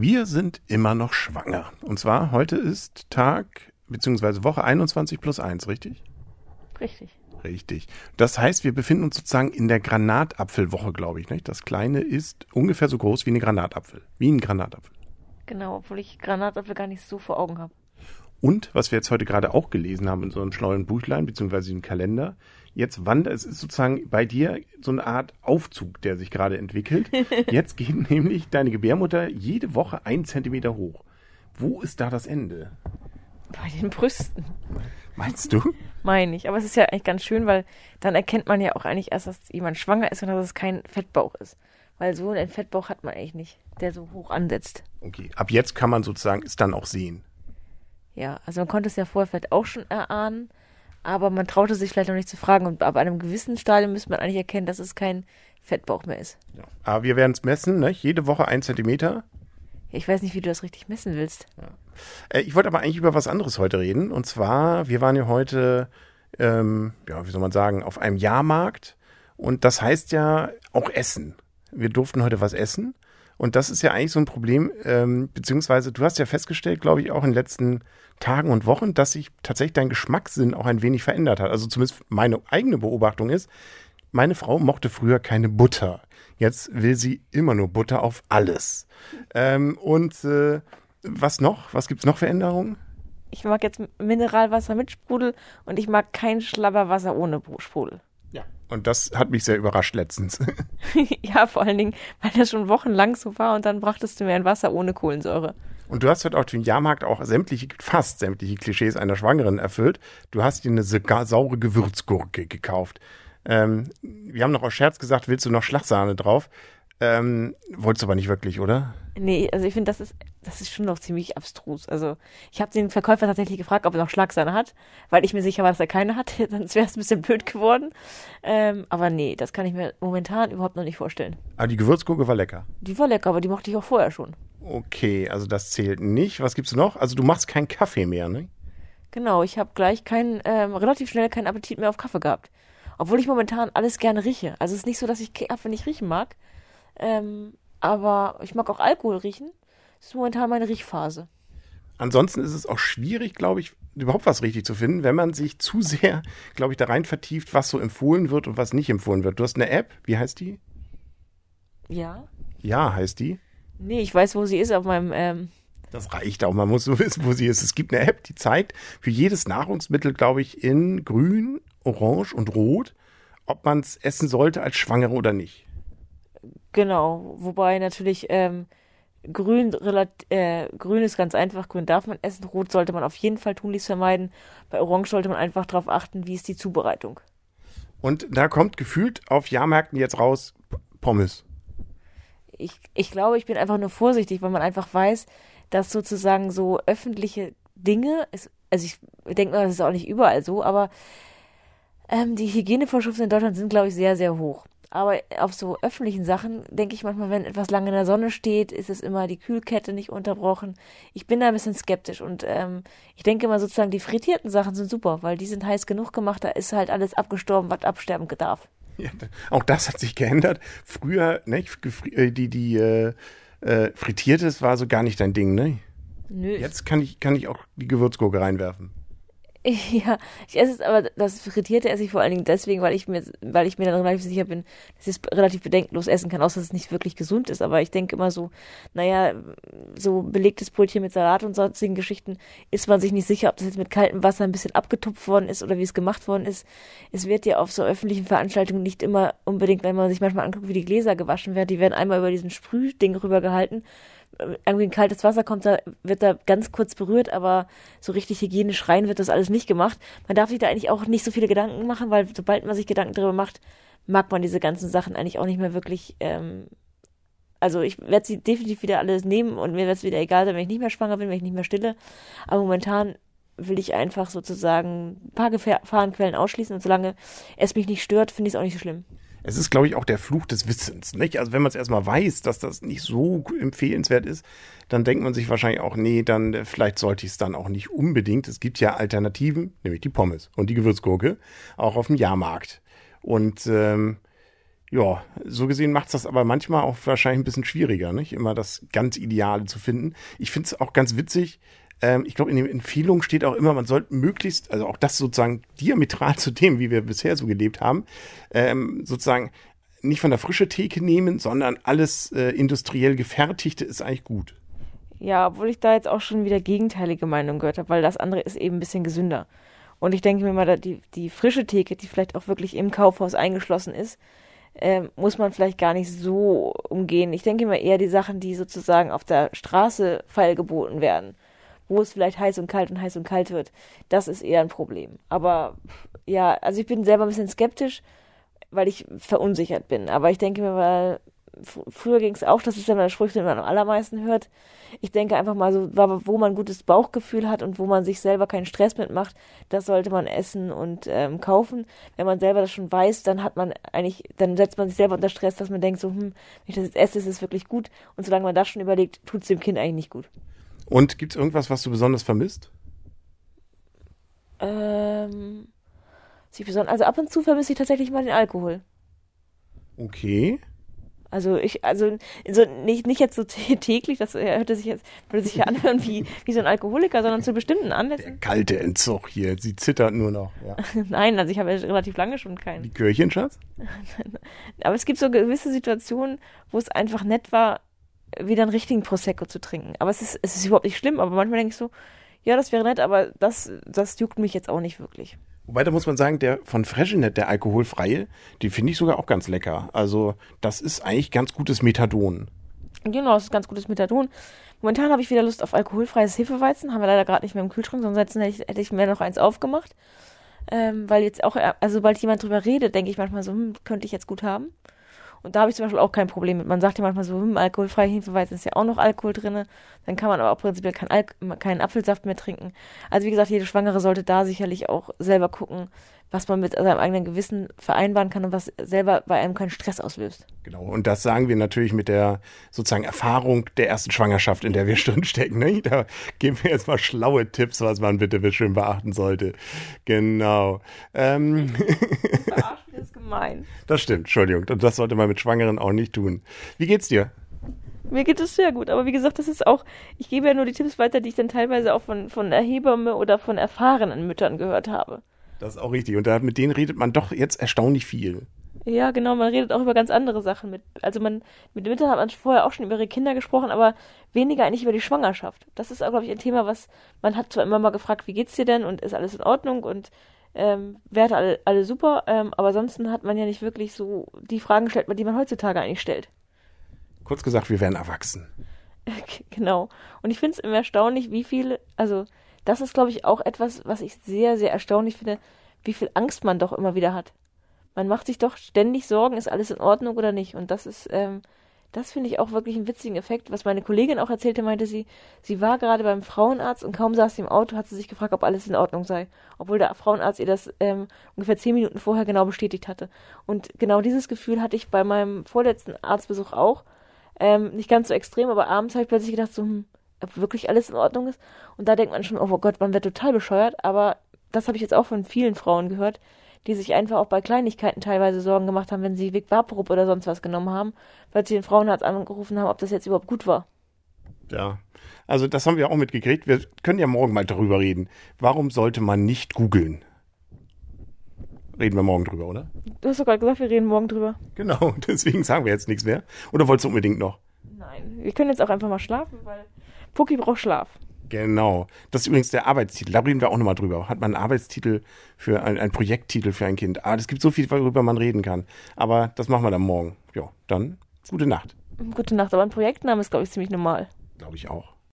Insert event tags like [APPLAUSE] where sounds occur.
Wir sind immer noch schwanger. Und zwar heute ist Tag bzw. Woche 21 plus 1, richtig? Richtig. Richtig. Das heißt, wir befinden uns sozusagen in der Granatapfelwoche, glaube ich. Nicht? Das kleine ist ungefähr so groß wie eine Granatapfel. Wie ein Granatapfel. Genau, obwohl ich Granatapfel gar nicht so vor Augen habe. Und was wir jetzt heute gerade auch gelesen haben in so einem schlauen Buchlein beziehungsweise im Kalender, jetzt wandert, es ist sozusagen bei dir so eine Art Aufzug, der sich gerade entwickelt. [LAUGHS] Jetzt geht nämlich deine Gebärmutter jede Woche ein Zentimeter hoch. Wo ist da das Ende? Bei den Brüsten. Meinst du? Meine ich. Aber es ist ja eigentlich ganz schön, weil dann erkennt man ja auch eigentlich erst, dass jemand schwanger ist und dass es kein Fettbauch ist. Weil so einen Fettbauch hat man eigentlich nicht, der so hoch ansetzt. Okay, ab jetzt kann man sozusagen es dann auch sehen. Ja, also man konnte es ja vorher vielleicht auch schon erahnen, aber man traute sich vielleicht noch nicht zu fragen. Und ab einem gewissen Stadium müsste man eigentlich erkennen, dass es kein Fettbauch mehr ist. Ja. Aber wir werden es messen, ne? jede Woche ein Zentimeter. Ich weiß nicht, wie du das richtig messen willst. Ja. Äh, ich wollte aber eigentlich über was anderes heute reden. Und zwar, wir waren ja heute, ähm, ja, wie soll man sagen, auf einem Jahrmarkt. Und das heißt ja auch Essen. Wir durften heute was essen. Und das ist ja eigentlich so ein Problem, ähm, beziehungsweise du hast ja festgestellt, glaube ich, auch in den letzten Tagen und Wochen, dass sich tatsächlich dein Geschmackssinn auch ein wenig verändert hat. Also zumindest meine eigene Beobachtung ist, meine Frau mochte früher keine Butter. Jetzt will sie immer nur Butter auf alles. Ähm, und äh, was noch? Was gibt es noch für Änderungen? Ich mag jetzt Mineralwasser mit Sprudel und ich mag kein Schlabberwasser ohne Sprudel. Und das hat mich sehr überrascht letztens. [LAUGHS] ja, vor allen Dingen, weil das schon wochenlang so war und dann brachtest du mir ein Wasser ohne Kohlensäure. Und du hast heute auf dem Jahrmarkt auch sämtliche, fast sämtliche Klischees einer Schwangeren erfüllt. Du hast dir eine saure Gewürzgurke gekauft. Ähm, wir haben noch aus Scherz gesagt, willst du noch Schlagsahne drauf? Ähm, wolltest du aber nicht wirklich, oder? Nee, also ich finde, das ist, das ist schon noch ziemlich abstrus. Also ich habe den Verkäufer tatsächlich gefragt, ob er noch Schlagsahne hat, weil ich mir sicher war, dass er keine hat. [LAUGHS] Sonst wäre es ein bisschen blöd geworden. Ähm, aber nee, das kann ich mir momentan überhaupt noch nicht vorstellen. Aber ah, die Gewürzgurke war lecker. Die war lecker, aber die mochte ich auch vorher schon. Okay, also das zählt nicht. Was gibt's noch? Also du machst keinen Kaffee mehr, ne? Genau, ich habe gleich keinen, ähm, relativ schnell keinen Appetit mehr auf Kaffee gehabt. Obwohl ich momentan alles gerne rieche. Also es ist nicht so, dass ich Kaffee nicht riechen mag. Ähm, aber ich mag auch Alkohol riechen. Das ist momentan meine Riechphase. Ansonsten ist es auch schwierig, glaube ich, überhaupt was richtig zu finden, wenn man sich zu sehr, glaube ich, da rein vertieft, was so empfohlen wird und was nicht empfohlen wird. Du hast eine App, wie heißt die? Ja. Ja, heißt die? Nee, ich weiß, wo sie ist auf meinem. Ähm das reicht auch. Man muss so wissen, wo sie ist. Es gibt eine App, die zeigt für jedes Nahrungsmittel, glaube ich, in grün, orange und rot, ob man es essen sollte als Schwangere oder nicht. Genau, wobei natürlich ähm, grün, äh, grün ist ganz einfach, grün darf man essen, rot sollte man auf jeden Fall tunlichst vermeiden. Bei orange sollte man einfach darauf achten, wie ist die Zubereitung. Und da kommt gefühlt auf Jahrmärkten jetzt raus Pommes. Ich, ich glaube, ich bin einfach nur vorsichtig, weil man einfach weiß, dass sozusagen so öffentliche Dinge, ist, also ich denke mal, das ist auch nicht überall so, aber ähm, die Hygienevorschriften in Deutschland sind, glaube ich, sehr, sehr hoch. Aber auf so öffentlichen Sachen denke ich manchmal, wenn etwas lange in der Sonne steht, ist es immer die Kühlkette nicht unterbrochen. Ich bin da ein bisschen skeptisch und ähm, ich denke immer sozusagen, die frittierten Sachen sind super, weil die sind heiß genug gemacht, da ist halt alles abgestorben, was absterben darf. Ja, auch das hat sich geändert. Früher, ne, äh, die, die äh, äh, frittiertes war so gar nicht dein Ding, ne? Nö. Jetzt kann ich, kann ich auch die Gewürzgurke reinwerfen. [LAUGHS] Ja, ich esse es, aber das Frittierte esse ich vor allen Dingen deswegen, weil ich mir, weil ich mir dann relativ sicher bin, dass ich es relativ bedenkenlos essen kann, außer dass es nicht wirklich gesund ist. Aber ich denke immer so, naja, so belegtes Brötchen mit Salat und sonstigen Geschichten ist man sich nicht sicher, ob das jetzt mit kaltem Wasser ein bisschen abgetupft worden ist oder wie es gemacht worden ist. Es wird ja auf so öffentlichen Veranstaltungen nicht immer unbedingt, wenn man sich manchmal anguckt, wie die Gläser gewaschen werden, die werden einmal über diesen Sprühding rübergehalten irgendwie ein kaltes Wasser kommt, da wird da ganz kurz berührt, aber so richtig hygienisch rein wird das alles nicht gemacht. Man darf sich da eigentlich auch nicht so viele Gedanken machen, weil sobald man sich Gedanken darüber macht, mag man diese ganzen Sachen eigentlich auch nicht mehr wirklich. Ähm, also ich werde sie definitiv wieder alles nehmen und mir wird es wieder egal sein, wenn ich nicht mehr schwanger bin, wenn ich nicht mehr stille. Aber momentan will ich einfach sozusagen ein paar Gefahrenquellen ausschließen und solange es mich nicht stört, finde ich es auch nicht so schlimm es ist, glaube ich, auch der Fluch des Wissens. Nicht? Also wenn man es erstmal weiß, dass das nicht so empfehlenswert ist, dann denkt man sich wahrscheinlich auch, nee, dann äh, vielleicht sollte ich es dann auch nicht unbedingt. Es gibt ja Alternativen, nämlich die Pommes und die Gewürzgurke, auch auf dem Jahrmarkt. Und ähm, Ja, so gesehen macht es das aber manchmal auch wahrscheinlich ein bisschen schwieriger, nicht? Immer das ganz Ideale zu finden. Ich finde es auch ganz witzig. Ähm, ich glaube, in den Empfehlungen steht auch immer, man sollte möglichst, also auch das sozusagen diametral [LAUGHS] zu dem, wie wir bisher so gelebt haben, ähm, sozusagen nicht von der frischen Theke nehmen, sondern alles äh, industriell gefertigte ist eigentlich gut. Ja, obwohl ich da jetzt auch schon wieder gegenteilige Meinung gehört habe, weil das andere ist eben ein bisschen gesünder. Und ich denke mir mal, die, die frische Theke, die vielleicht auch wirklich im Kaufhaus eingeschlossen ist, ähm, muss man vielleicht gar nicht so umgehen. Ich denke mir eher die Sachen, die sozusagen auf der Straße feilgeboten werden, wo es vielleicht heiß und kalt und heiß und kalt wird. Das ist eher ein Problem. Aber ja, also ich bin selber ein bisschen skeptisch, weil ich verunsichert bin. Aber ich denke mir mal, früher ging es auch, das ist ja der Spruch, den man am allermeisten hört. Ich denke einfach mal so, wo man gutes Bauchgefühl hat und wo man sich selber keinen Stress mitmacht, das sollte man essen und ähm, kaufen. Wenn man selber das schon weiß, dann hat man eigentlich, dann setzt man sich selber unter Stress, dass man denkt so, hm, wenn ich das jetzt esse, ist es wirklich gut. Und solange man das schon überlegt, tut es dem Kind eigentlich nicht gut. Und gibt es irgendwas, was du besonders vermisst? Ähm, also ab und zu vermisse ich tatsächlich mal den Alkohol. Okay. Also ich, also so nicht, nicht jetzt so [LAUGHS] täglich, das hörte sich jetzt, würde sich ja anhören wie, wie so ein Alkoholiker, sondern zu bestimmten Anlässen. Der kalte Entzug hier, sie zittert nur noch. Ja. [LAUGHS] Nein, also ich habe ja relativ lange schon keinen. Die Kirchen, Schatz? [LAUGHS] Aber es gibt so gewisse Situationen, wo es einfach nett war, wieder einen richtigen Prosecco zu trinken. Aber es ist, es ist überhaupt nicht schlimm, aber manchmal denke ich so, ja, das wäre nett, aber das, das juckt mich jetzt auch nicht wirklich. Wobei, da muss man sagen, der von Freshenet, der alkoholfreie, den finde ich sogar auch ganz lecker. Also, das ist eigentlich ganz gutes Methadon. Genau, das ist ganz gutes Methadon. Momentan habe ich wieder Lust auf alkoholfreies Hefeweizen. Haben wir leider gerade nicht mehr im Kühlschrank, sonst hätte ich, hätte ich mir noch eins aufgemacht. Ähm, weil jetzt auch, also sobald jemand drüber redet, denke ich manchmal so, hm, könnte ich jetzt gut haben. Und da habe ich zum Beispiel auch kein Problem mit. Man sagt ja manchmal so, hm, alkoholfreie Hefeweizen ist ja auch noch Alkohol drin. Dann kann man aber auch prinzipiell kein Al keinen Apfelsaft mehr trinken. Also wie gesagt, jede Schwangere sollte da sicherlich auch selber gucken, was man mit seinem eigenen Gewissen vereinbaren kann und was selber bei einem keinen Stress auslöst. Genau, und das sagen wir natürlich mit der sozusagen Erfahrung der ersten Schwangerschaft, in der wir [LAUGHS] drin stecken. Ne? Da geben wir jetzt mal schlaue Tipps, was man bitte schön beachten sollte. Genau. Ähm. Gemein. Das stimmt, Entschuldigung. Und das sollte man mit Schwangeren auch nicht tun. Wie geht's dir? Mir geht es sehr gut, aber wie gesagt, das ist auch, ich gebe ja nur die Tipps weiter, die ich dann teilweise auch von, von Hebamme oder von erfahrenen Müttern gehört habe. Das ist auch richtig. Und da, mit denen redet man doch jetzt erstaunlich viel. Ja, genau, man redet auch über ganz andere Sachen mit. Also man, mit den Müttern hat man vorher auch schon über ihre Kinder gesprochen, aber weniger eigentlich über die Schwangerschaft. Das ist, glaube ich, ein Thema, was man hat zwar immer mal gefragt, wie geht's dir denn und ist alles in Ordnung und ähm, Werte alle, alle super, ähm, aber ansonsten hat man ja nicht wirklich so die Fragen gestellt, die man heutzutage eigentlich stellt. Kurz gesagt, wir werden erwachsen. [LAUGHS] Genau. Und ich finde es immer erstaunlich, wie viele, also das ist, glaube ich, auch etwas, was ich sehr, sehr erstaunlich finde, wie viel Angst man doch immer wieder hat. Man macht sich doch ständig Sorgen, ist alles in Ordnung oder nicht. Und das ist, ähm, das finde ich auch wirklich einen witzigen Effekt. Was meine Kollegin auch erzählte, meinte sie, sie war gerade beim Frauenarzt und kaum saß sie im Auto, hat sie sich gefragt, ob alles in Ordnung sei. Obwohl der Frauenarzt ihr das ähm, ungefähr zehn Minuten vorher genau bestätigt hatte. Und genau dieses Gefühl hatte ich bei meinem vorletzten Arztbesuch auch. Ähm, nicht ganz so extrem, aber abends habe ich plötzlich gedacht, so, hm, ob wirklich alles in Ordnung ist. Und da denkt man schon, oh Gott, man wird total bescheuert. Aber das habe ich jetzt auch von vielen Frauen gehört, die sich einfach auch bei Kleinigkeiten teilweise Sorgen gemacht haben, wenn sie Vic Vaporub oder sonst was genommen haben, weil sie den Frauenarzt angerufen haben, ob das jetzt überhaupt gut war. Ja, also das haben wir auch mitgekriegt. Wir können ja morgen mal darüber reden. Warum sollte man nicht googeln? Reden wir morgen drüber, oder? Du hast doch gerade gesagt, wir reden morgen drüber. Genau, [LAUGHS] deswegen sagen wir jetzt nichts mehr. Oder wolltest du unbedingt noch? Nein, wir können jetzt auch einfach mal schlafen, weil Pucki braucht Schlaf. Genau. Das ist übrigens der Arbeitstitel. Da reden wir auch nochmal drüber. Hat man einen Arbeitstitel für ein, ein Projekttitel für ein Kind? Ah, es gibt so viel, worüber man reden kann. Aber das machen wir dann morgen. Ja, dann gute Nacht. Gute Nacht. Aber ein Projektname ist, glaube ich, ziemlich normal. Glaube ich auch.